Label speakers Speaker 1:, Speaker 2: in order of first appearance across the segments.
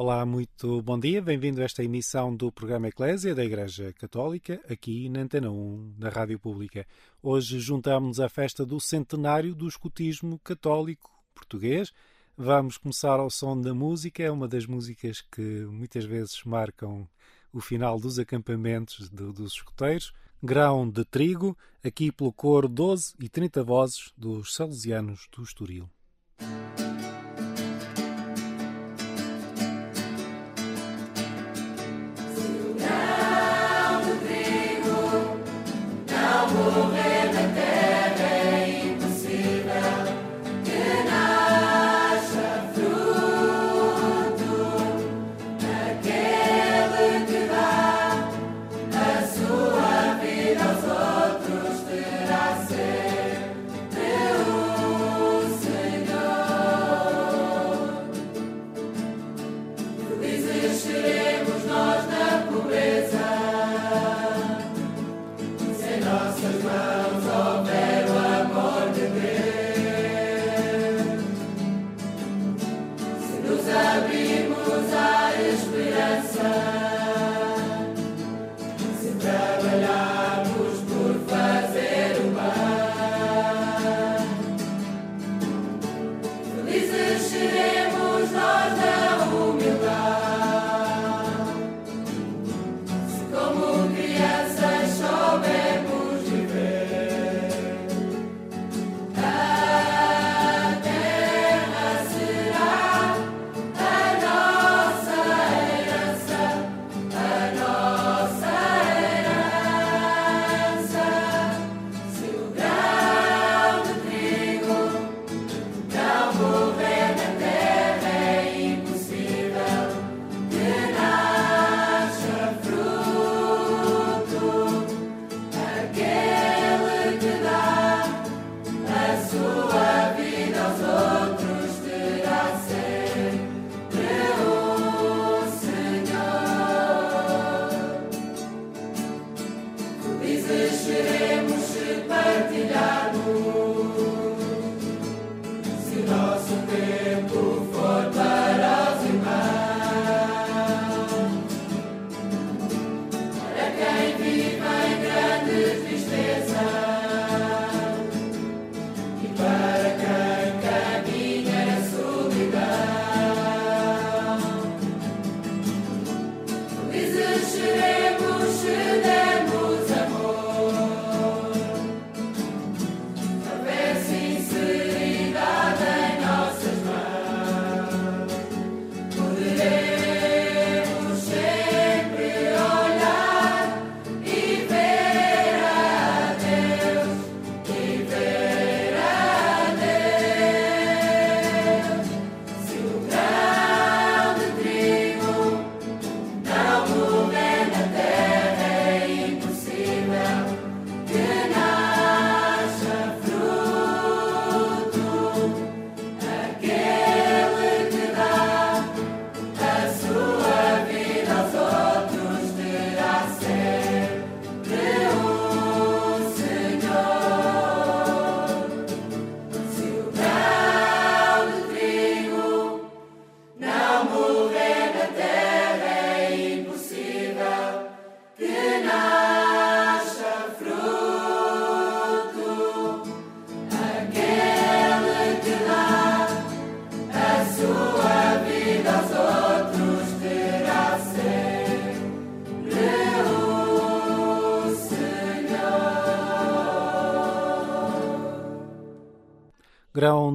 Speaker 1: Olá, muito bom dia. Bem-vindo a esta emissão do programa Eclésia da Igreja Católica, aqui na Antena 1 da Rádio Pública. Hoje juntamos-nos à festa do centenário do escutismo católico português. Vamos começar ao som da música, é uma das músicas que muitas vezes marcam o final dos acampamentos de, dos escuteiros. Grão de trigo, aqui pelo coro 12 e 30 vozes dos Salesianos do Estoril.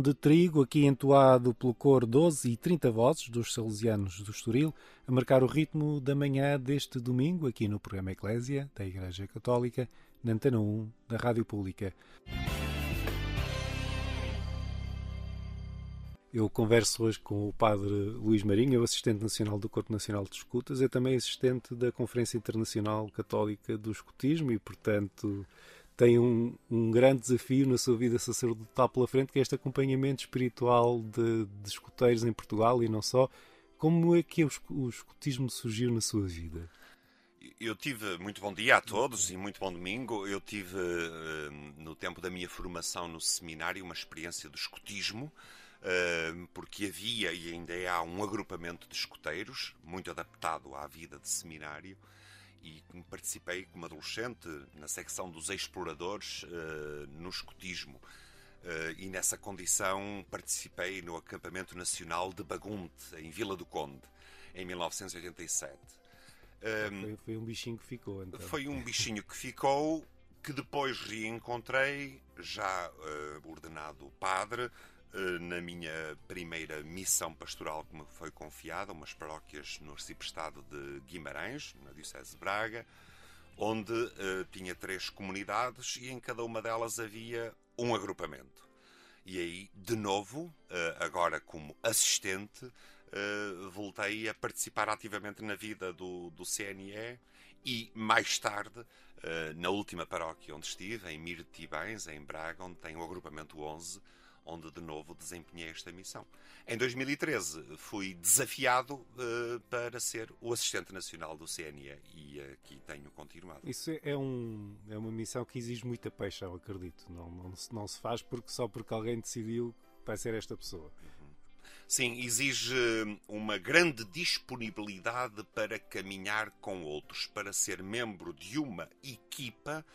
Speaker 1: De trigo, aqui entoado pelo coro 12 e 30 vozes dos Salesianos do Estoril, a marcar o ritmo da manhã deste domingo, aqui no programa Eclésia, da Igreja Católica, na Antena 1, da Rádio Pública. Eu converso hoje com o Padre Luís Marinho, assistente nacional do Corpo Nacional de Escutas, é também assistente da Conferência Internacional Católica do Escutismo e, portanto,
Speaker 2: tem um, um, grande desafio na sua vida sacerdotal pela frente, que é este acompanhamento espiritual de, de escuteiros em Portugal e não só. Como é que o, o escutismo surgiu na sua vida?
Speaker 3: Eu tive, muito bom dia a todos e muito bom domingo. Eu tive, eh, no tempo da minha formação no seminário, uma experiência de escutismo, eh, porque havia e ainda há um agrupamento de escuteiros, muito adaptado à vida de seminário, e participei como adolescente na secção dos exploradores uh, no escotismo. Uh, e nessa condição participei no acampamento nacional de Bagunte, em Vila do Conde, em 1987.
Speaker 2: Um, foi, foi, um bichinho que ficou, então.
Speaker 3: Foi um bichinho que ficou, que depois reencontrei, já uh, ordenado padre, na minha primeira missão pastoral que me foi confiada, umas paróquias no arciprestado de Guimarães, na Diocese de Braga, onde uh, tinha três comunidades e em cada uma delas havia um agrupamento. E aí, de novo, agora como assistente, uh, voltei a participar ativamente na vida do, do CNE e mais tarde, uh, na última paróquia onde estive, em Mirtibães, em Braga, onde tem o agrupamento 11, onde de novo desempenhei esta missão. Em 2013 fui desafiado uh, para ser o assistente nacional do CNE e aqui tenho continuado.
Speaker 2: Isso é, um, é uma missão que exige muita paixão, acredito. Não, não, não se faz porque, só porque alguém decidiu que vai ser esta pessoa.
Speaker 3: Sim, exige uma grande disponibilidade para caminhar com outros, para ser membro de uma equipa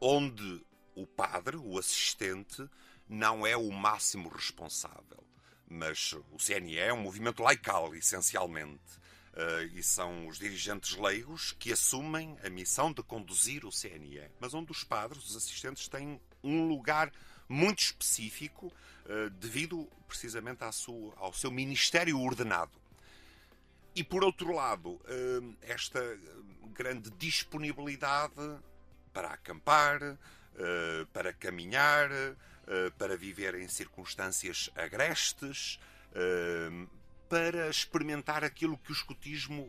Speaker 3: onde o padre, o assistente, não é o máximo responsável. Mas o CNE é um movimento laical, essencialmente. Uh, e são os dirigentes leigos que assumem a missão de conduzir o CNE. Mas onde os padres, os assistentes, têm um lugar muito específico uh, devido precisamente sua, ao seu ministério ordenado. E por outro lado, uh, esta grande disponibilidade para acampar, para caminhar, para viver em circunstâncias agrestes, para experimentar aquilo que o escotismo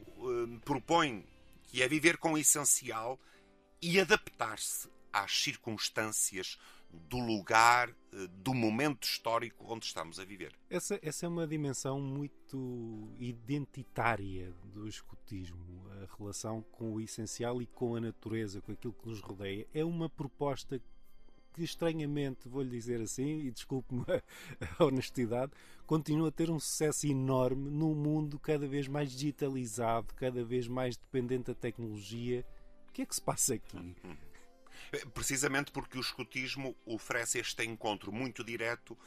Speaker 3: propõe, que é viver com o essencial e adaptar-se às circunstâncias do lugar, eh, do momento histórico onde estamos a viver.
Speaker 2: Essa, essa é uma dimensão muito identitária do escotismo, a relação com o essencial e com a natureza, com aquilo que nos rodeia. É uma proposta que estranhamente, vou-lhe dizer assim, e desculpe-me a honestidade, continua a ter um sucesso enorme num mundo cada vez mais digitalizado, cada vez mais dependente da tecnologia. O que é que se passa aqui?
Speaker 3: Precisamente porque o escotismo oferece este encontro muito direto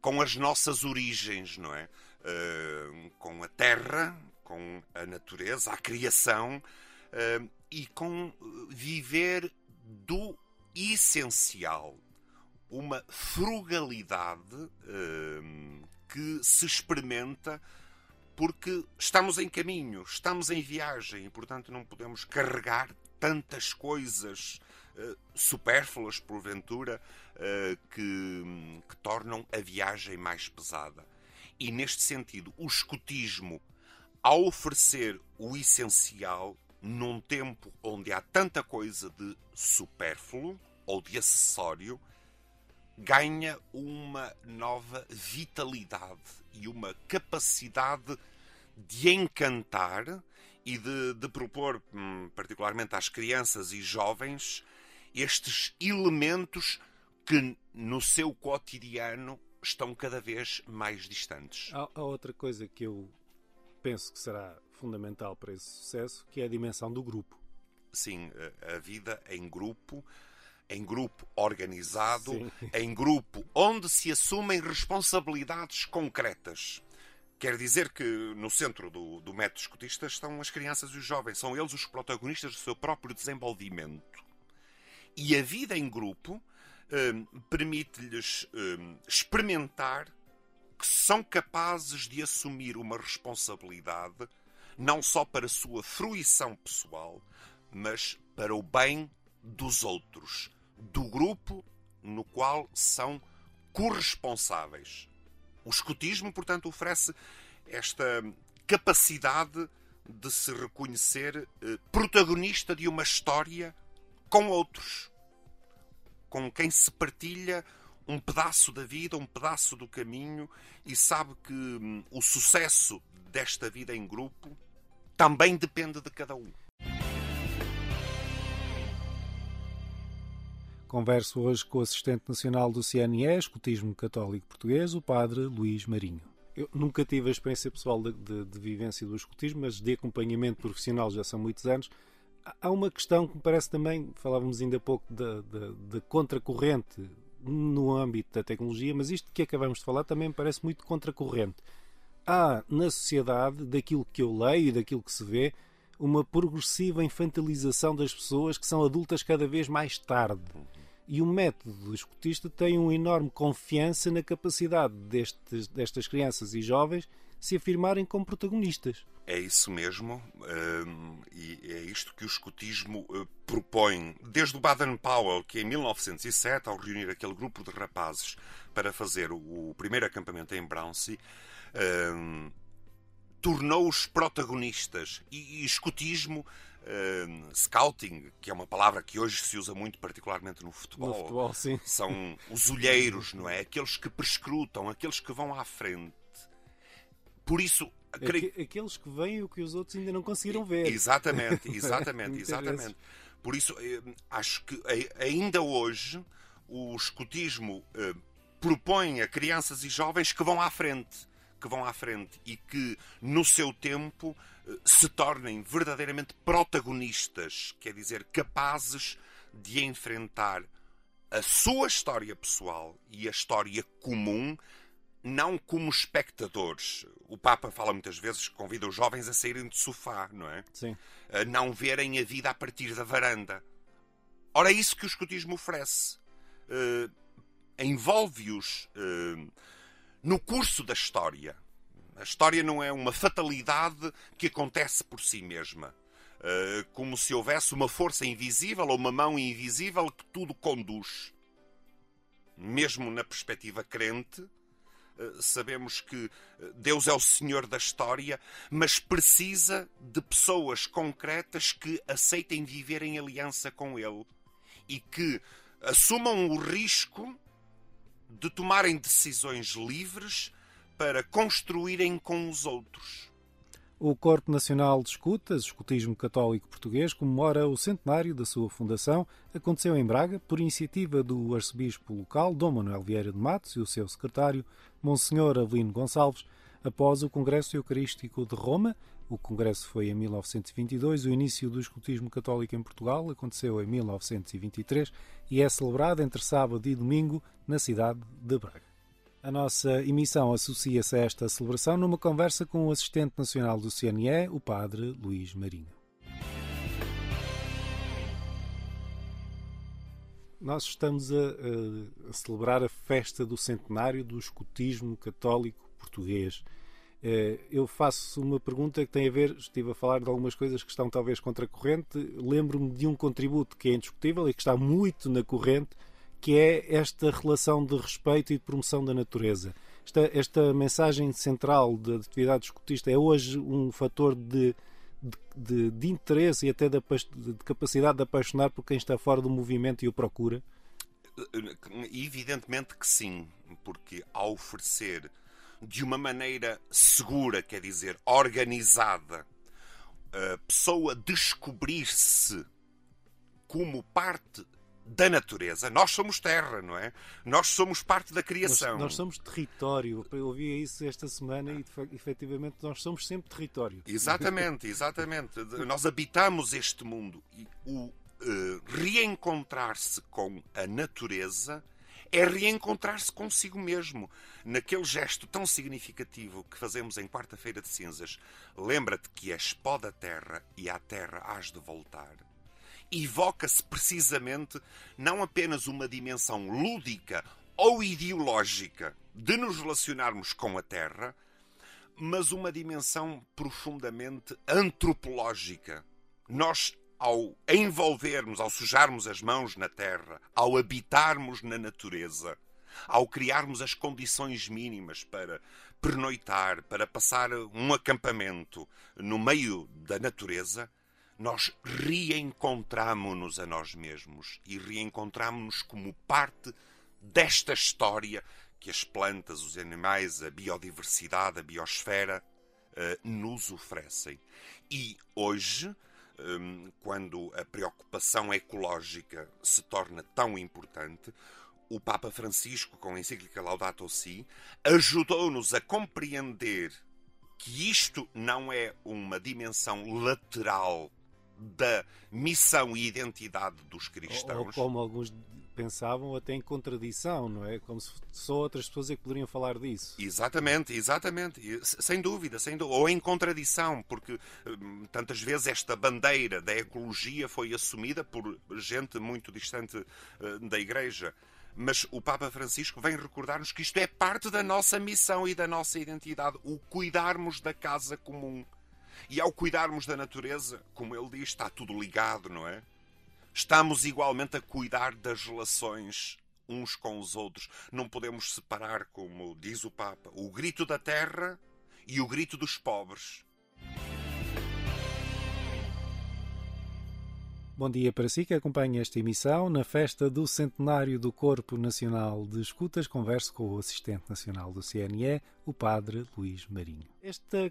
Speaker 3: com as nossas origens, não é? Uh, com a terra, com a natureza, a criação uh, e com viver do essencial. Uma frugalidade uh, que se experimenta porque estamos em caminho, estamos em viagem e, portanto, não podemos carregar tantas coisas uh, supérfluas, porventura, uh, que, que tornam a viagem mais pesada. E neste sentido, o escotismo, ao oferecer o essencial num tempo onde há tanta coisa de supérfluo ou de acessório, ganha uma nova vitalidade e uma capacidade de encantar e de, de propor, hum, particularmente às crianças e jovens, estes elementos que no seu cotidiano estão cada vez mais distantes.
Speaker 2: Há, há, outra coisa que eu penso que será fundamental para esse sucesso, que é a dimensão do grupo.
Speaker 3: Sim, a vida em grupo, em grupo organizado, Sim. em grupo onde se assumem responsabilidades concretas. Quer dizer que no centro do, do método escutista estão as crianças e os jovens. São eles os protagonistas do seu próprio desenvolvimento. E a vida em grupo hum, permite-lhes hum, experimentar que são capazes de assumir uma responsabilidade não só para sua fruição pessoal, mas para o bem dos outros, do grupo no qual são corresponsáveis. O escotismo, portanto, oferece esta capacidade de se reconhecer eh, protagonista de uma história com outros. com quem se partilha um pedaço da vida, um pedaço do caminho e sabe que hum, o sucesso desta vida em grupo também depende de cada um.
Speaker 2: Converso hoje com o assistente nacional do CNE, Escotismo Católico Português, o padre Luís Marinho. Eu nunca tive a experiência pessoal de, de, de vivência do escotismo, mas de acompanhamento profissional já são muitos anos. Há uma questão que me parece também, falávamos ainda há pouco da, da, da contracorrente no âmbito da tecnologia, mas isto que acabamos de falar também me parece muito contracorrente. Há na sociedade, daquilo que eu leio e daquilo que se vê, uma progressiva infantilização das pessoas que são adultas cada vez mais tarde. E o método escotista tem uma enorme confiança na capacidade destes, destas crianças e jovens se afirmarem como protagonistas.
Speaker 3: É isso mesmo, hum, e é isto que o escotismo uh, propõe. Desde o Baden-Powell, que em 1907, ao reunir aquele grupo de rapazes para fazer o primeiro acampamento em Brownsea, tornou-os protagonistas. E, e escotismo, hum, scouting, que é uma palavra que hoje se usa muito, particularmente no futebol,
Speaker 2: no futebol
Speaker 3: são os olheiros, não é? Aqueles que prescrutam, aqueles que vão à frente. Por isso,
Speaker 2: Aqueles que veem o que os outros ainda não conseguiram ver.
Speaker 3: Exatamente, exatamente, exatamente. Por isso, eh, acho que ainda hoje o escutismo eh, propõe a crianças e jovens que vão à frente, que vão à frente e que no seu tempo eh, se tornem verdadeiramente protagonistas, quer dizer, capazes de enfrentar a sua história pessoal e a história comum não como espectadores. O Papa fala muitas vezes que convida os jovens a saírem do sofá, não é?
Speaker 2: Sim.
Speaker 3: A não verem a vida a partir da varanda. Ora, é isso que o escotismo oferece. Uh, Envolve-os uh, no curso da história. A história não é uma fatalidade que acontece por si mesma. Uh, como se houvesse uma força invisível ou uma mão invisível que tudo conduz. Mesmo na perspectiva crente, eh, sabemos que eh, Deus é o Senhor da história, mas precisa de pessoas concretas que aceitem viver em aliança com Ele e que assumam o risco de tomarem decisões livres para construírem com os outros.
Speaker 2: O Corpo Nacional de Escutas, Escutismo Católico Português, comemora o centenário da sua fundação. Aconteceu em Braga por iniciativa do arcebispo local, Dom Manuel Vieira de Matos, e o seu secretário, Monsenhor Avelino Gonçalves, após o Congresso Eucarístico de Roma. O congresso foi em 1922, o início do escutismo católico em Portugal aconteceu em 1923 e é celebrado entre sábado e domingo na cidade de Braga. A nossa emissão associa-se a esta celebração numa conversa com o assistente nacional do CNE, o padre Luís Marinho. Nós estamos a, a, a, celebrar a festa do centenário do escutismo católico português. Eh, eu faço uma pergunta que tem a ver, estive a falar de algumas coisas que estão talvez contra a corrente. Lembro-me de um contributo que é indiscutível e que está muito na corrente, que é esta relação de respeito e de promoção da natureza. Esta, esta mensagem central da atividade escutista é hoje um fator de, de, de, de interesse e até de, de, capacidade de apaixonar por quem está fora do movimento e o procura?
Speaker 3: Evidentemente que sim, porque ao oferecer de uma maneira segura, quer dizer, organizada, a pessoa descobrir-se como parte da natureza. Nós somos terra, não é? Nós somos parte da criação.
Speaker 2: Nós, nós somos território. Eu ouvi isso esta semana e efetivamente nós somos sempre território.
Speaker 3: Exatamente, exatamente. nós habitamos este mundo e o uh, reencontrar-se com a natureza é reencontrar-se consigo mesmo. Naquele gesto tão significativo que fazemos em Quarta-feira de Cinzas, lembra-te que és pó da terra e à terra has de voltar evoca-se precisamente não apenas uma dimensão lúdica ou ideológica de nos relacionarmos com a Terra, mas uma dimensão profundamente antropológica. Nós, ao envolvermos, ao sujarmos as mãos na Terra, ao habitarmos na natureza, ao criarmos as condições mínimas para pernoitar, para passar um acampamento no meio da natureza, nós reencontramos-nos a nós mesmos e reencontramos-nos como parte desta história que as plantas, os animais, a biodiversidade, a biosfera uh, nos oferecem. E hoje, quando a preocupação ecológica se torna tão importante, o Papa Francisco, com a encíclica Laudato Si, ajudou-nos a compreender que isto não é uma dimensão lateral da missão e identidade dos cristãos. Ou,
Speaker 2: ou como alguns pensavam, até em contradição, não é? Como se só outras pessoas é que poderiam falar disso.
Speaker 3: Exatamente, exatamente. Sem dúvida, sem dúvida. Ou em contradição, porque hum, tantas vezes esta bandeira da ecologia foi assumida por gente muito distante hum, da Igreja. Mas o Papa Francisco vem recordar-nos que isto é parte da nossa missão e da nossa identidade, o cuidarmos da casa comum. E ao cuidarmos da natureza, como ele diz, está tudo ligado, não é? Estamos igualmente a cuidar das relações uns com os outros. Não podemos separar, como diz o Papa, o grito da terra e o grito dos pobres.
Speaker 2: Bom dia para si que acompanha esta emissão. Na festa do centenário do Corpo Nacional de Escutas, converso com o assistente nacional do CNE, o padre Luís Marinho. Esta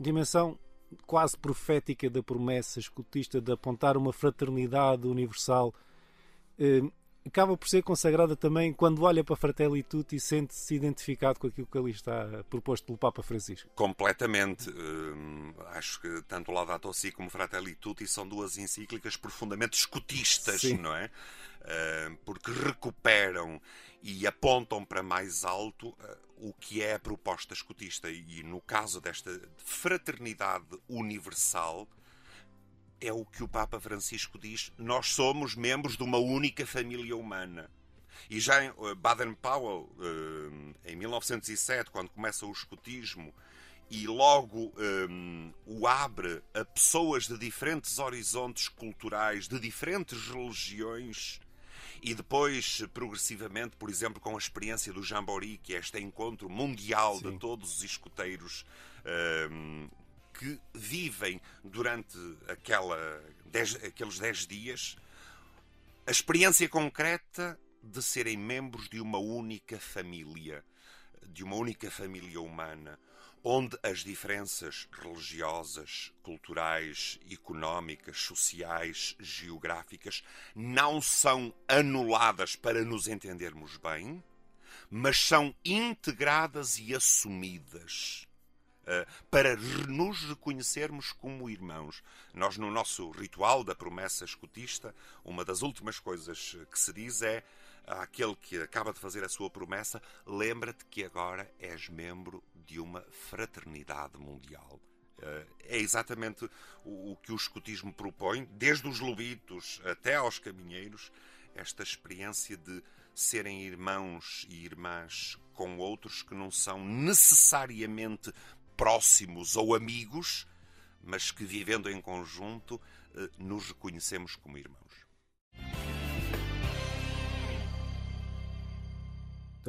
Speaker 2: dimensão quase profética da promessa escutista de apontar uma fraternidade universal eh, acaba por ser consagrada também quando olha para Fratelli Tutti e sente-se identificado com aquilo que ali está proposto pelo Papa Francisco.
Speaker 3: Completamente. Hum, acho que tanto Laudato Si como Fratelli Tutti são duas encíclicas profundamente escutistas, Sim. não é? Uh, porque recuperam e apontam para mais alto o que é a proposta escutista. E no caso desta fraternidade universal, é o que o Papa Francisco diz: nós somos membros de uma única família humana. E já em eh, Baden-Powell, eh, em 1907, quando começa o escutismo, e logo eh, o abre a pessoas de diferentes horizontes culturais, de diferentes religiões, e depois, progressivamente, por exemplo, com a experiência do Jamboree, que é este encontro mundial Sim. de todos os escuteiros um, que vivem durante aquela dez, aqueles 10 dias a experiência concreta de serem membros de uma única família, de uma única família humana, onde as diferenças religiosas, culturais, económicas, sociais, geográficas não são anuladas para nos entendermos bem, mas são integradas e assumidas eh, para nos reconhecermos como irmãos. Nós, no nosso ritual da promessa escutista, uma das últimas coisas que se diz é àquele que acaba de fazer a sua promessa: lembra-te que agora és membro de uma fraternidade mundial. Eh, é exatamente o que o escutismo propõe, desde os lobitos até aos caminheiros, esta experiência de serem irmãos e irmãs com outros que não são necessariamente próximos ou amigos, mas que vivendo em conjunto eh, nos reconhecemos como irmãos.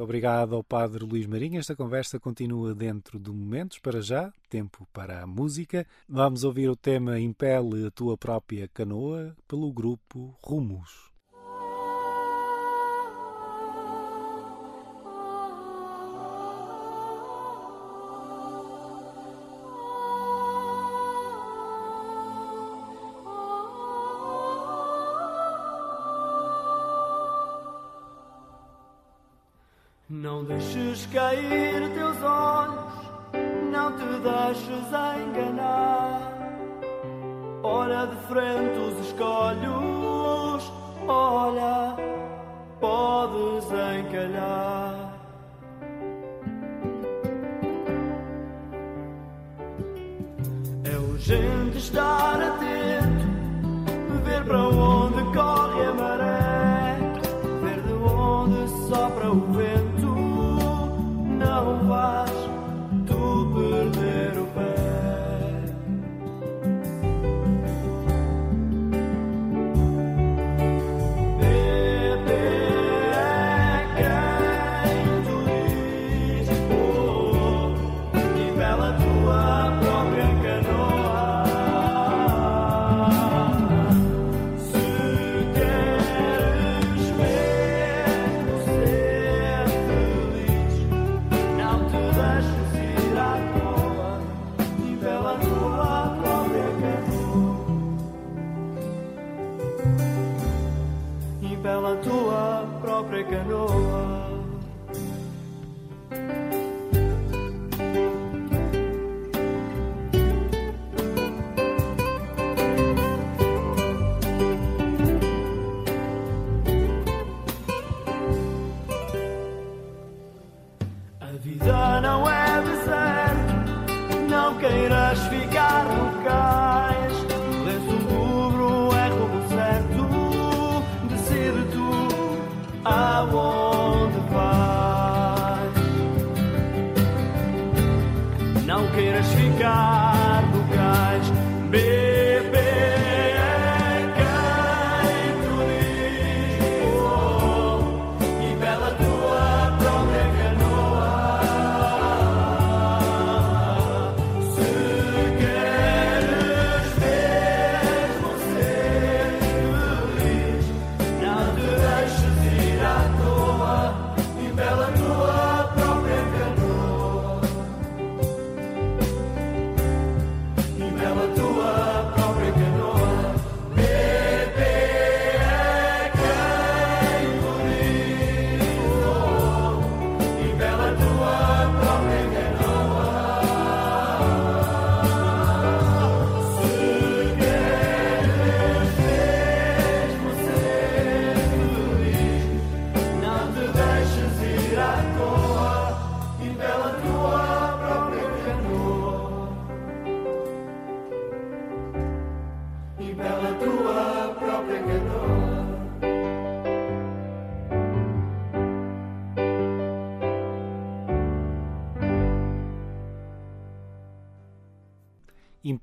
Speaker 2: Obrigado ao Padre Luís Marinho. Esta conversa continua dentro do Momentos. Para já, tempo para a música. Vamos ouvir o tema Impele a Tua Própria Canoa pelo grupo Rumos.
Speaker 4: Deixes cair teus olhos, não te deixes enganar. Olha de frente os escolhos, olha, podes encalhar.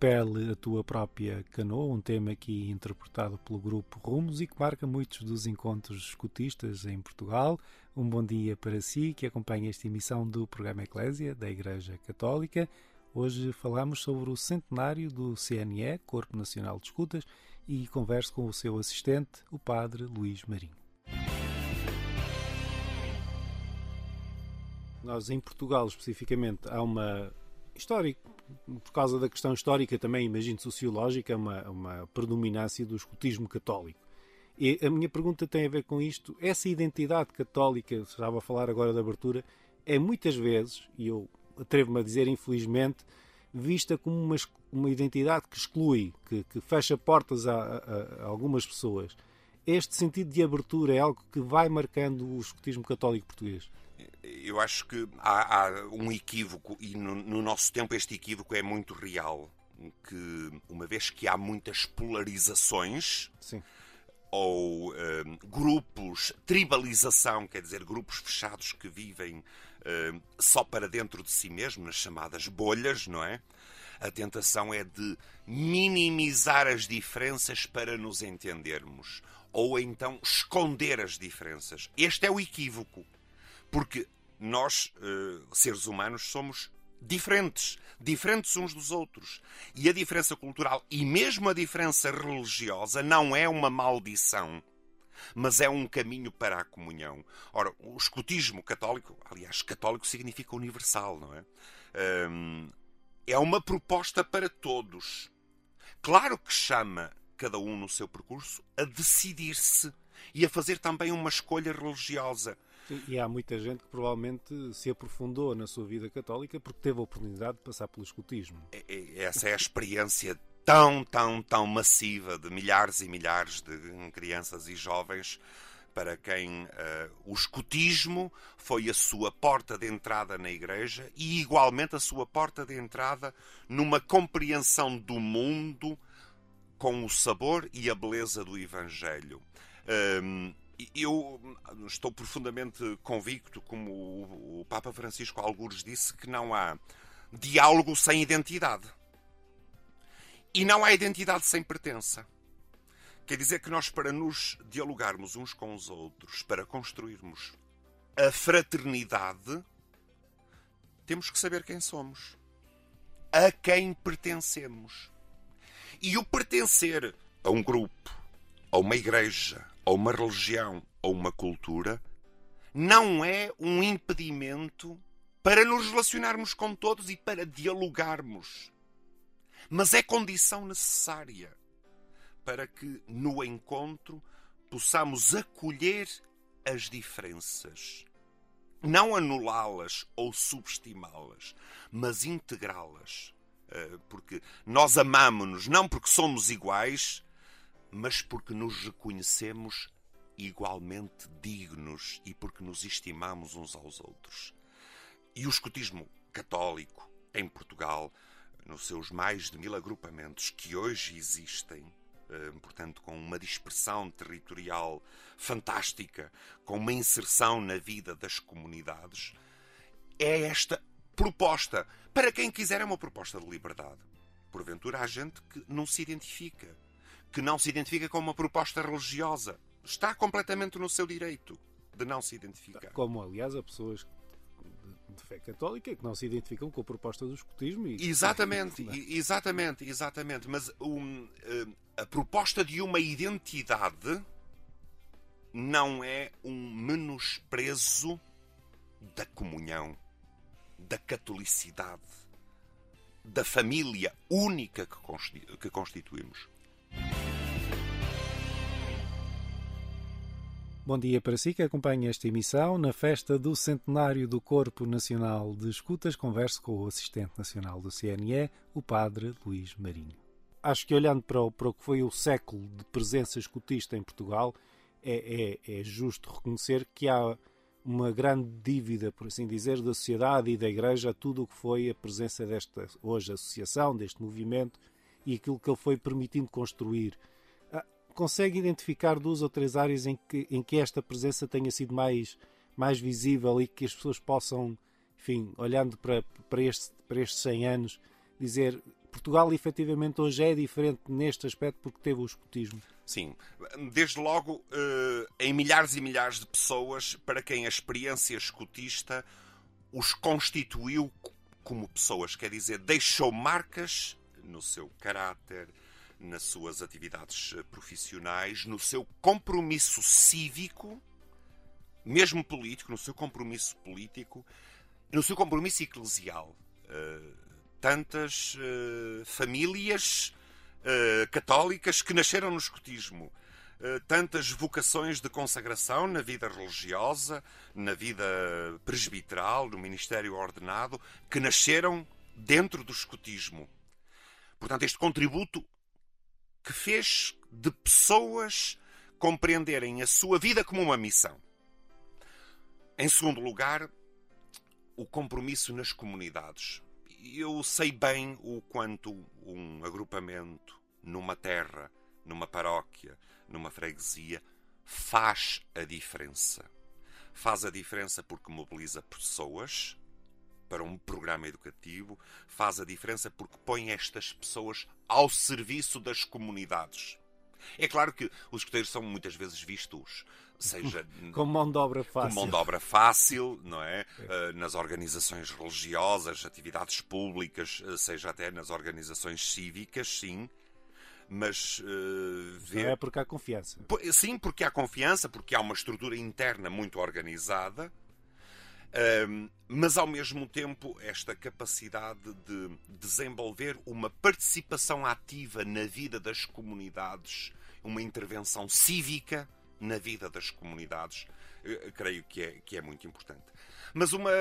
Speaker 2: Impele a tua própria canoa, um tema aqui interpretado pelo grupo Rumos e que marca muitos dos encontros escotistas em Portugal. Um bom dia para si que acompanha esta emissão do programa Eclésia da Igreja Católica. Hoje falamos sobre o centenário do CNE, Corpo Nacional de Escutas, e converso com o seu assistente, o Padre Luís Marinho. Nós, em Portugal, especificamente, há uma histórica, por causa da questão histórica, também imagino sociológica, uma, uma predominância do escutismo católico. E a minha pergunta tem a ver com isto. Essa identidade católica, estava a falar agora da abertura, é muitas vezes, e eu atrevo-me a dizer infelizmente, vista como uma, uma identidade que exclui, que, que fecha portas a, a, a algumas pessoas. Este sentido de abertura é algo que vai marcando o escutismo católico português.
Speaker 3: Eu acho que há, há um equívoco, e no, no, nosso tempo este equívoco é muito real. Que uma vez que há muitas polarizações,
Speaker 2: Sim.
Speaker 3: ou hum, grupos, tribalização, quer dizer, grupos fechados que vivem hum, só para dentro de si mesmo, nas chamadas bolhas, não é? A tentação é de minimizar as diferenças para nos entendermos, ou então esconder as diferenças. Este é o equívoco, porque nós, eh, seres humanos, somos diferentes, diferentes uns dos outros. E a diferença cultural e mesmo a diferença religiosa não é uma maldição, mas é um caminho para a comunhão. Ora, o escutismo católico, aliás, católico significa universal, não é? É uma proposta para todos. Claro que chama cada um no seu percurso a decidir-se e a fazer também uma escolha religiosa.
Speaker 2: E há muita gente que provavelmente se aprofundou na sua vida católica porque teve a oportunidade de passar pelo escutismo.
Speaker 3: É- é- Essa é a experiência tão, tão, tão massiva de milhares e milhares de crianças e jovens para quem eh, o escutismo foi a sua porta de entrada na igreja e igualmente a sua porta de entrada numa compreensão do mundo com o sabor e a beleza do Evangelho. Hum, eu estou profundamente convicto, como o Papa Francisco algures disse, que não há diálogo sem identidade. E não há identidade sem pertença. Quer dizer que nós, para nos dialogarmos uns com os outros, para construirmos a fraternidade, temos que saber quem somos, a quem pertencemos. E o pertencer a um grupo, a uma igreja, a uma religião, a uma cultura, não é um impedimento para nos relacionarmos com todos e para dialogarmos. Mas é condição necessária para que no encontro possamos acolher as diferenças. Não anulá-las ou subestimá-las, mas integrá-las. Eh, porque nós amamos-nos não porque somos iguais, mas porque nos reconhecemos igualmente dignos e porque nos estimamos uns aos outros. E o escotismo católico em Portugal, nos seus mais de mil agrupamentos que hoje existem, eh, portanto, com uma dispersão territorial fantástica, com uma inserção na vida das comunidades, é esta proposta. Para quem quiser, é uma proposta de liberdade. Porventura, há gente que não se identifica, que não se identifica com uma proposta religiosa. Está completamente no seu direito de não se identificar.
Speaker 2: Como, aliás, há pessoas de fé católica que não se identificam com a proposta do escotismo. E...
Speaker 3: Exatamente, exatamente, exatamente. Mas um, eh, a proposta de uma identidade não é um menosprezo da comunhão, da catolicidade, da família única que constituímos.
Speaker 2: Bom dia para si que acompanha esta emissão. Na festa do centenário do Corpo Nacional de Escutas, converso com o assistente nacional do CNE, o padre Luís Marinho. Acho que olhando para o, para o que foi o século de presença escutista em Portugal, é, é, é justo reconhecer que há uma grande dívida, por assim dizer, da sociedade e da Igreja a tudo o que foi a presença desta, hoje, associação, deste movimento e aquilo que ele foi permitindo construir consegue identificar duas ou três áreas em que, em que esta presença tenha sido mais, mais visível e que as pessoas possam, enfim, olhando para, para, este, para estes 100 anos, dizer Portugal efetivamente hoje é diferente neste aspecto porque teve o escutismo?
Speaker 3: Sim, desde logo eh, em milhares e milhares de pessoas para quem a experiência escutista os constituiu como pessoas, quer dizer, deixou marcas no seu caráter, nas suas atividades eh, profissionais, no seu compromisso cívico, mesmo político, no seu compromisso político, no seu compromisso eclesial. Uh, tantas uh, famílias católicas que nasceram no escotismo, tantas vocações de consagração na vida religiosa, na vida presbiteral, no ministério ordenado, que nasceram dentro do escotismo. Portanto, este contributo que fez de pessoas compreenderem a sua vida como uma missão. Em segundo lugar, o compromisso nas comunidades. Eu sei bem o quanto um agrupamento numa terra, numa paróquia, numa freguesia faz a diferença. Faz a diferença porque mobiliza pessoas para um programa educativo, faz a diferença porque põe estas pessoas ao serviço das comunidades. É claro que os escuteiros são muitas vezes vistos seja
Speaker 2: com mão de obra fácil,
Speaker 3: com mão de obra fácil, não é? é. Uh, nas organizações religiosas, atividades públicas, uh, seja até nas organizações cívicas, sim. Mas uh,
Speaker 2: ver... é porque há confiança.
Speaker 3: Sim, porque há confiança, porque há uma estrutura interna muito organizada um, mas ao mesmo tempo esta capacidade de desenvolver uma participação ativa na vida das comunidades, uma intervenção cívica na vida das comunidades, creio que é, que é muito importante. Mas uma,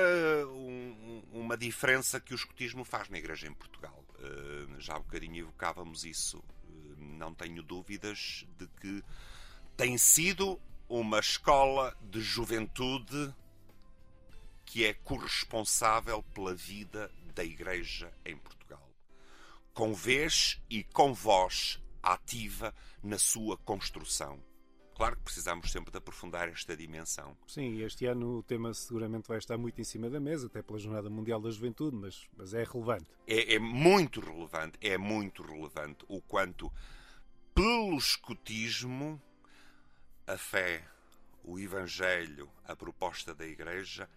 Speaker 3: um, uma diferença que o escotismo faz na Igreja em Portugal, uh, já há um bocadinho evocávamos isso, uh, não tenho dúvidas de que tem sido uma escola de juventude que é corresponsável pela vida da Igreja em Portugal. Com vez e com voz ativa na sua construção. Claro que precisamos sempre de aprofundar esta dimensão.
Speaker 2: Sim, este ano o tema seguramente vai estar muito em cima da mesa, até pela Jornada Mundial da Juventude, mas, mas é relevante.
Speaker 3: É, é muito relevante, é muito relevante o quanto, pelo escutismo, a fé, o Evangelho, a proposta da Igreja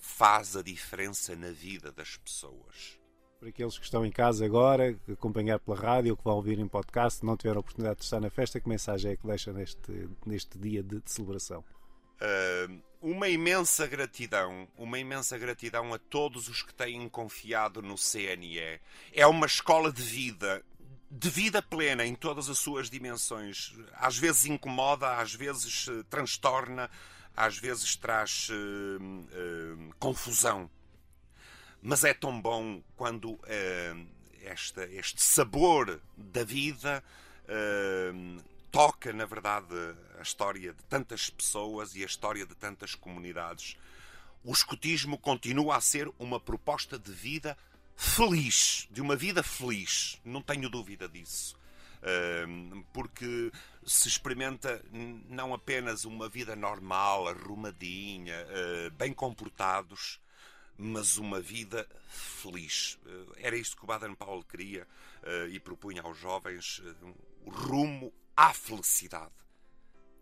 Speaker 3: faz a diferença na vida das pessoas.
Speaker 2: Para aqueles que estão em casa agora, que acompanhar pela rádio ou que vão ouvir em podcast, não tiveram a oportunidade de estar na festa, que mensagem é que deixa neste, neste dia de, de celebração?
Speaker 3: Uh, uma imensa gratidão, uma imensa gratidão a todos os que têm confiado no CNE. É uma escola de vida de vida plena em todas as suas dimensões. Às vezes incomoda, às vezes uh, transtorna, às vezes traz uh, uh, confusão. Mas é tão bom quando esta, este sabor da vida toca, na verdade, a história de tantas pessoas e a história de tantas comunidades. O escotismo continua a ser uma proposta de vida feliz, de uma vida feliz, não tenho dúvida disso. Porque se experimenta não apenas uma vida normal, arrumadinha, ah, bem comportados, mas uma vida feliz. Ah, era isto que o Baden Powell queria ah, e propunha aos jovens o rumo à felicidade.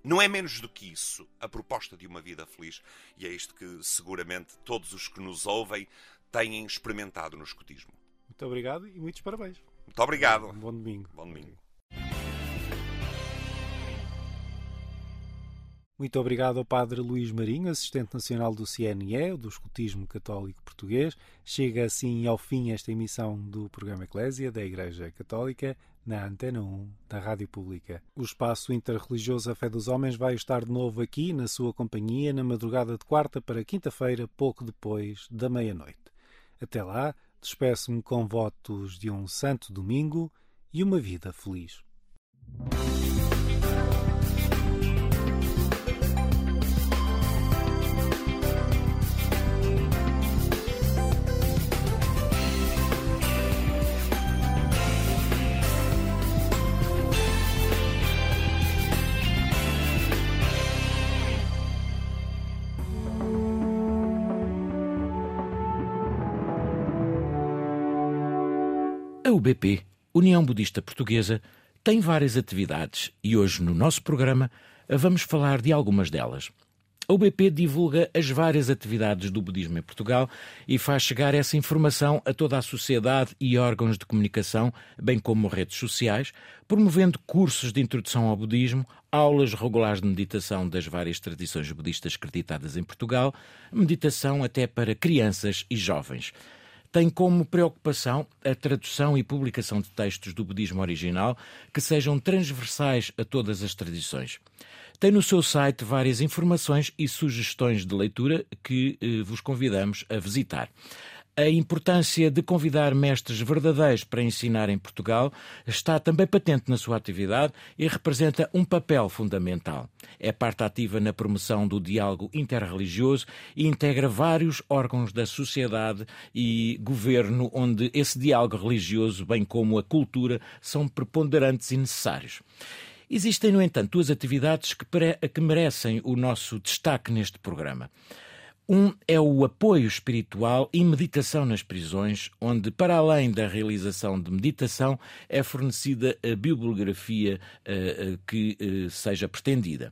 Speaker 3: Não é menos do que isso a proposta de uma vida feliz. E é isto que seguramente todos os que nos ouvem têm experimentado no escotismo.
Speaker 2: Muito obrigado e muitos parabéns.
Speaker 3: Muito obrigado.
Speaker 2: Um bom domingo.
Speaker 3: Bom domingo.
Speaker 2: Muito obrigado ao Padre Luís Marinho, assistente nacional do CNE, do Escotismo Católico Português. Chega assim ao fim esta emissão do programa Eclésia da Igreja Católica na Antena 1 da Rádio Pública. O espaço interreligioso A Fé dos Homens vai estar de novo aqui na sua companhia na madrugada de quarta para quinta-feira, pouco depois da meia-noite. Até lá, despeço-me com votos de um santo domingo e uma vida feliz.
Speaker 5: UBP, União Budista Portuguesa, tem várias atividades e hoje no nosso programa vamos falar de algumas delas. A UBP divulga as várias atividades do budismo em Portugal e faz chegar essa informação a toda a sociedade e órgãos de comunicação, bem como redes sociais, promovendo cursos de introdução ao budismo, aulas regulares de meditação das várias tradições budistas acreditadas em Portugal, meditação até para crianças e jovens tem como preocupação a tradução e publicação de textos do budismo original que sejam transversais a todas as tradições. Tem no seu site várias informações e sugestões de leitura que eh, vos convidamos a visitar. A importância de convidar mestres verdadeiros para ensinar em Portugal está também patente na sua atividade e representa um papel fundamental. É parte ativa na promoção do diálogo interreligioso e integra vários órgãos da sociedade e governo onde esse diálogo religioso, bem como a cultura, são preponderantes e necessários. Existem, no entanto, duas atividades que, que merecem o nosso destaque neste programa. Um é o apoio espiritual e meditação nas prisões, onde, para além da realização de meditação, é fornecida a bibliografia uh, que uh, seja pretendida.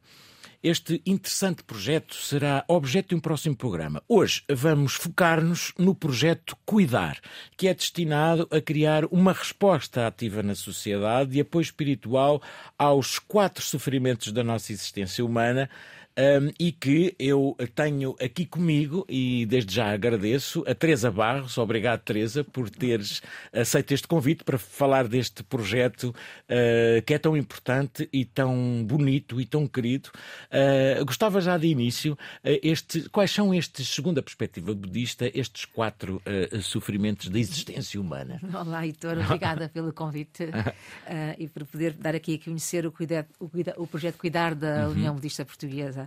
Speaker 5: Este interessante projeto será objeto de um próximo programa. Hoje vamos focar-nos no projeto Cuidar, que é destinado a criar uma resposta ativa na sociedade de apoio espiritual aos quatro sofrimentos da nossa existência humana, um, e que eu tenho aqui comigo, e desde já agradeço, a Teresa Barros. Obrigado, Teresa, por teres aceito este convite para falar deste projeto uh, que é tão importante e tão bonito e tão querido. Uh, gostava já de início, uh, este, quais são estes, segundo a perspectiva budista, estes quatro sofrimentos da existência humana?
Speaker 6: Olá, Heitor, obrigada pelo convite e por poder dar aqui a conhecer o, o, o projeto Cuidar da uhum. União Budista Portuguesa.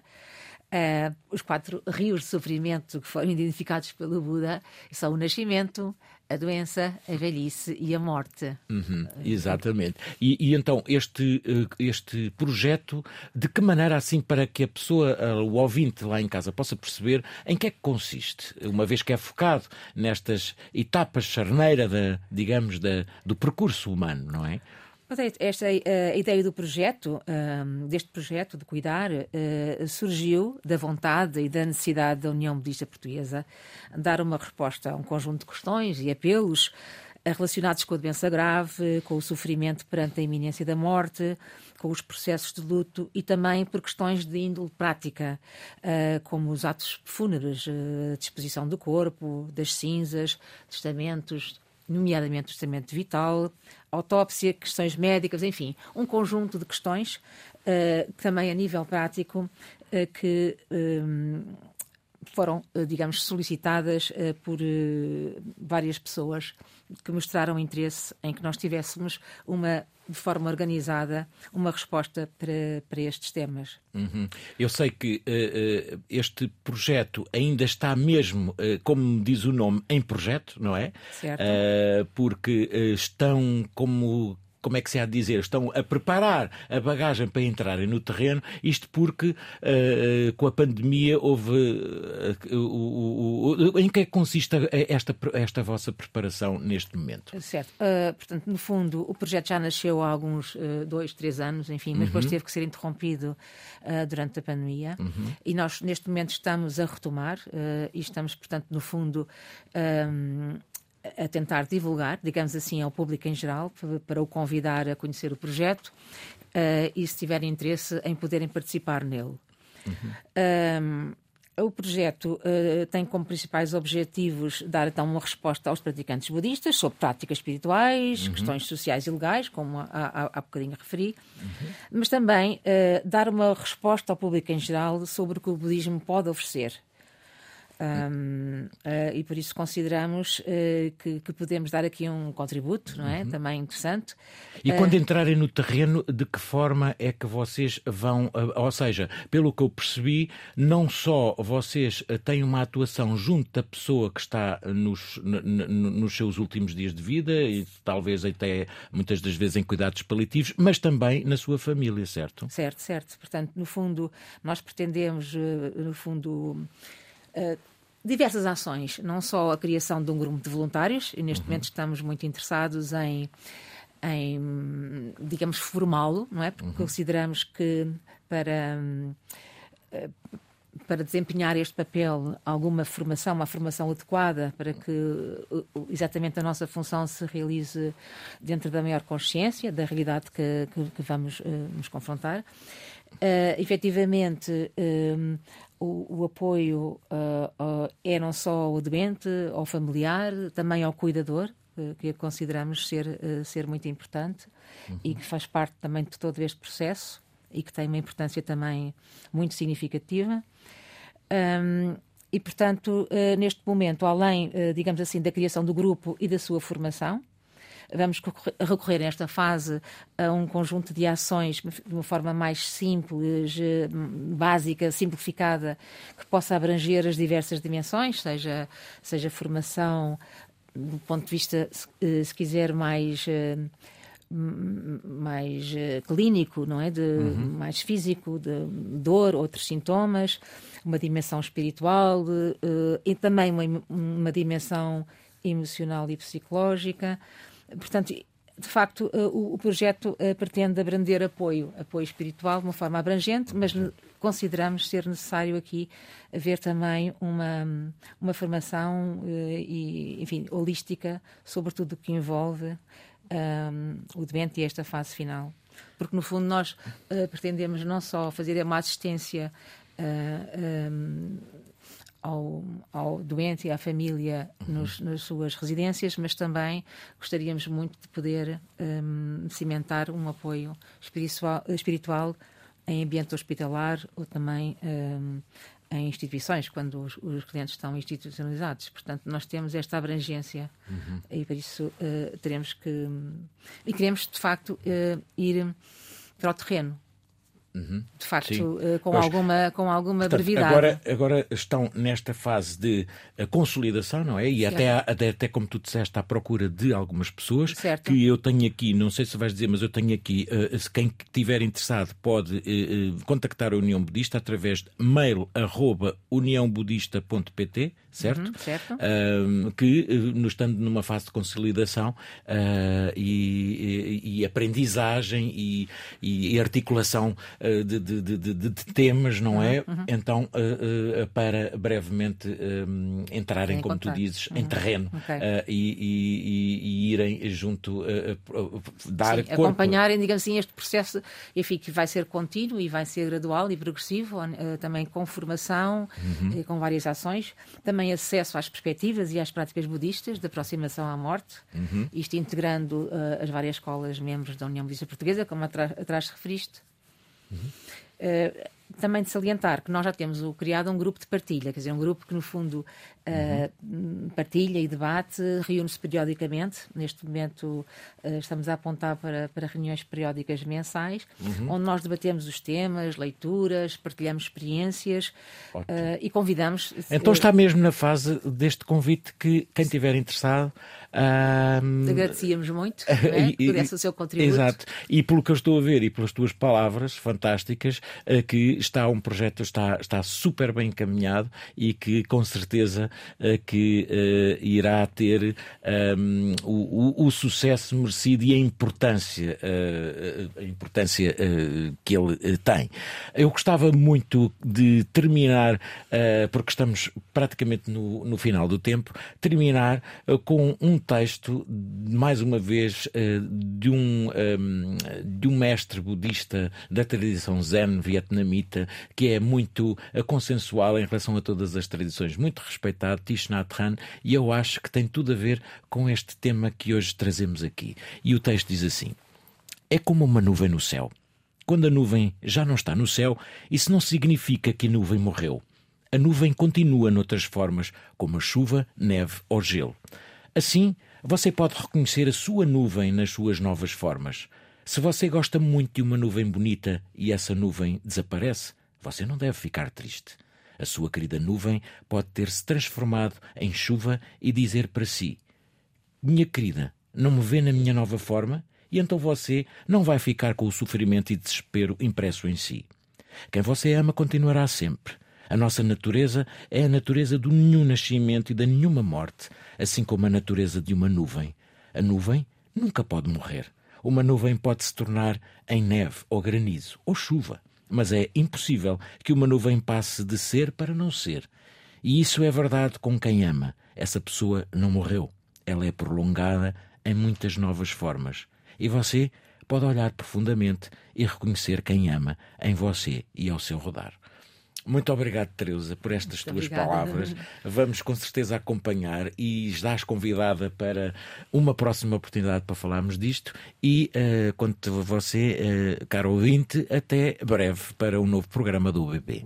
Speaker 6: Uh, os quatro rios de sofrimento que foram identificados pelo Buda são o nascimento, a doença, a velhice e a morte.
Speaker 5: Uhum, exatamente. E, e, então, este, eh, este projeto, de que maneira assim para que a pessoa, eh, o ouvinte lá em casa, possa perceber em que é que consiste, uma vez que é focado nestas etapas charneira, da, digamos, da, do percurso humano, não é?
Speaker 6: Esta a ideia do projeto, deste projeto de cuidar, eh, surgiu da vontade e da necessidade da União Budista Portuguesa dar uma resposta a um conjunto de questões e apelos eh, relacionados com a doença grave, com o sofrimento perante a iminência da morte, com os processos de luto e também por questões de índole prática, eh, como os atos fúnebres, disposição do corpo, das cinzas, testamentos, nomeadamente o testamento vital, autópsia, questões médicas, enfim, um conjunto de questões uh, também a nível prático uh, que um, foram, digamos, solicitadas por várias pessoas que mostraram interesse em que nós tivéssemos uma de forma organizada uma resposta para, para estes temas.
Speaker 5: Uhum. Eu sei que uh, uh, este projeto ainda está mesmo, uh, como diz o nome, em projeto, não é?
Speaker 6: Certo.
Speaker 5: porque estão como como é que se há de dizer, estão a preparar a bagagem para entrarem no terreno, isto porque uh, com a pandemia houve. Uh, o, em que é que consiste esta, esta vossa preparação neste momento?
Speaker 6: Certo. Uh, portanto, no fundo, o projeto já nasceu há alguns dois, três anos, enfim, mas uhum. depois teve que ser interrompido durante a pandemia. Uhum. E nós, neste momento, estamos a retomar e estamos, portanto, no fundo a tentar divulgar, digamos assim, ao público em geral, para o convidar a conhecer o projeto uh, e, se tiverem interesse, em poderem participar nele. Uhum. Um, o projeto uh, tem como principais objetivos dar então uma resposta aos praticantes budistas sobre práticas espirituais, uhum. questões sociais e legais, como há, há, bocadinho referi, uhum. mas também uh, dar uma resposta ao público em geral sobre o que o budismo pode oferecer um, uh, eh, e por isso consideramos uh, que, que, podemos dar aqui um contributo, não é? Uhum. Também interessante.
Speaker 5: E quando uh, entrarem no terreno, de que forma é que vocês vão. ou seja, pelo que eu percebi, não só vocês têm uma atuação junto da pessoa que está nos, nos seus últimos dias de vida e talvez até muitas das vezes em cuidados paliativos, mas também na sua família, certo?
Speaker 6: Certo, certo. Portanto, no fundo, nós pretendemos, no fundo eh, diversas ações, não só a criação de um grupo de voluntários, e neste uhum. momento estamos muito interessados em, em digamos, formá-lo, não é? Porque uhum. consideramos que para. Eh, para desempenhar este papel, alguma formação, uma formação adequada para que exatamente a nossa função se realize dentro da maior consciência da realidade que, que, que vamos uh, nos confrontar. Uh, efetivamente, uh, o, o apoio uh, uh, é não só ao doente, ao familiar, também ao cuidador, uh, que consideramos ser, ser muito importante uhum. e que faz parte também de todo este processo e que tem uma importância também muito significativa. Um, e, portanto, neste momento, além, digamos assim, da criação do grupo e da sua formação, vamos recorrer nesta fase a um conjunto de ações de uma forma mais simples, eh, básica, simplificada, que possa abranger as diversas dimensões, seja, seja formação do ponto de vista, se, eh, se quiser, mais eh, mais clínico, não é? De, uhum. Mais físico, de dor, outros sintomas, uma dimensão espiritual uh, e também uma, uma dimensão emocional e psicológica. Portanto, de facto, eh, o, projeto eh, pretende abranger apoio, apoio espiritual de uma forma abrangente, mas consideramos ser necessário aqui haver também uma, uma formação eh, e, enfim, holística sobre tudo o que envolve um, o doente e esta fase final. Porque, no fundo, nós pretendemos não só fazer uma assistência uh, um, ao, ao doente e à família uhum. nos, nas suas residências, mas também gostaríamos muito de poder um, cimentar um apoio espiritual, espiritual em ambiente hospitalar ou também um, em instituições, quando os, os, clientes estão institucionalizados. Portanto, nós temos esta abrangência uhum. e por isso uh, teremos que. E queremos, de facto, uh, ir para o terreno Uhum. De facto, uh, com, alguma, com alguma portanto, brevidade.
Speaker 5: Agora, agora estão nesta fase de uh, consolidação, não é? E até, até, até, como tu disseste, à procura de algumas pessoas
Speaker 6: certo.
Speaker 5: que eu tenho aqui, não sei se vais dizer, mas eu tenho aqui, uh, se quem estiver interessado pode contactar a União Budista através de mail arroba uniãobudista.pt, certo? Uhum,
Speaker 6: certo.
Speaker 5: que, nos estando numa fase de consolidação e, e, e, aprendizagem e, e articulação uh, de, de, de, de, temas, não é? Uhum. Então, uh, para brevemente entrarem, como tu dizes, uhum. em terreno okay. e, e, e, irem junto, dar Sim,
Speaker 6: corpo. acompanharem, digamos assim, este processo, enfim, que vai ser contínuo e vai ser gradual e progressivo, também com formação, uhum. com várias ações, também acesso às perspectivas e às práticas budistas de aproximação à morte, uhum. isto integrando as várias escolas membros da União Budista Portuguesa, como atrás referiste. Uhum. Uh, também de salientar que nós já temos o, criado um grupo de partilha, quer dizer, um grupo que no fundo uh, partilha e debate, reúne-se periodicamente. Neste momento uh, estamos a apontar para, para reuniões periódicas mensais, uhum. onde nós debatemos os temas, leituras, partilhamos experiências uh, e convidamos.
Speaker 5: Então está mesmo na fase deste convite que quem estiver interessado.
Speaker 6: Agradecíamos muito é? por esse seu contributo.
Speaker 5: Exato. E pelo que eu estou a ver e pelas tuas palavras fantásticas, que está um projeto está, está super bem encaminhado e que com certeza uh, que uh, irá ter um, o, o, o, sucesso merecido e a importância, uh, a importância que ele tem. Eu gostava muito de terminar, porque estamos praticamente no, no final do tempo, terminar com um texto, mais uma vez, de um, um, de um mestre budista da tradição zen vietnamita que é muito consensual em relação a todas as tradições, muito respeitado, Hanh, e eu acho que tem tudo a ver com este tema que hoje trazemos aqui. E o texto diz assim: É como uma nuvem no céu. Quando a nuvem já não está no céu, isso não significa que a nuvem morreu. A nuvem continua noutras formas, como a chuva, neve ou gelo. Assim, você pode reconhecer a sua nuvem nas suas novas formas. Se você gosta muito de uma nuvem bonita e essa nuvem desaparece, você não deve ficar triste. A sua querida nuvem pode ter-se transformado em chuva e dizer para si: Minha querida, não me vê na minha nova forma? E então você não vai ficar com o sofrimento e desespero impresso em si. Quem você ama continuará sempre. A nossa natureza é a natureza do nenhum nascimento e da nenhuma morte, assim como a natureza de uma nuvem. A nuvem nunca pode morrer. Uma nuvem pode se tornar em neve ou granizo ou chuva mas é impossível que uma nuvem passe de ser para não ser. E isso é verdade com quem ama. Essa pessoa não morreu. Ela é prolongada em muitas novas formas. E você pode olhar profundamente e reconhecer quem ama em você e ao seu rodar. Muito obrigado, Teresa, por estas Muito tuas obrigada. palavras. Vamos com certeza acompanhar e estás convidada para uma próxima oportunidade para falarmos disto. E uh, quanto a você, uh, caro ouvinte, até breve para um novo programa do UBP.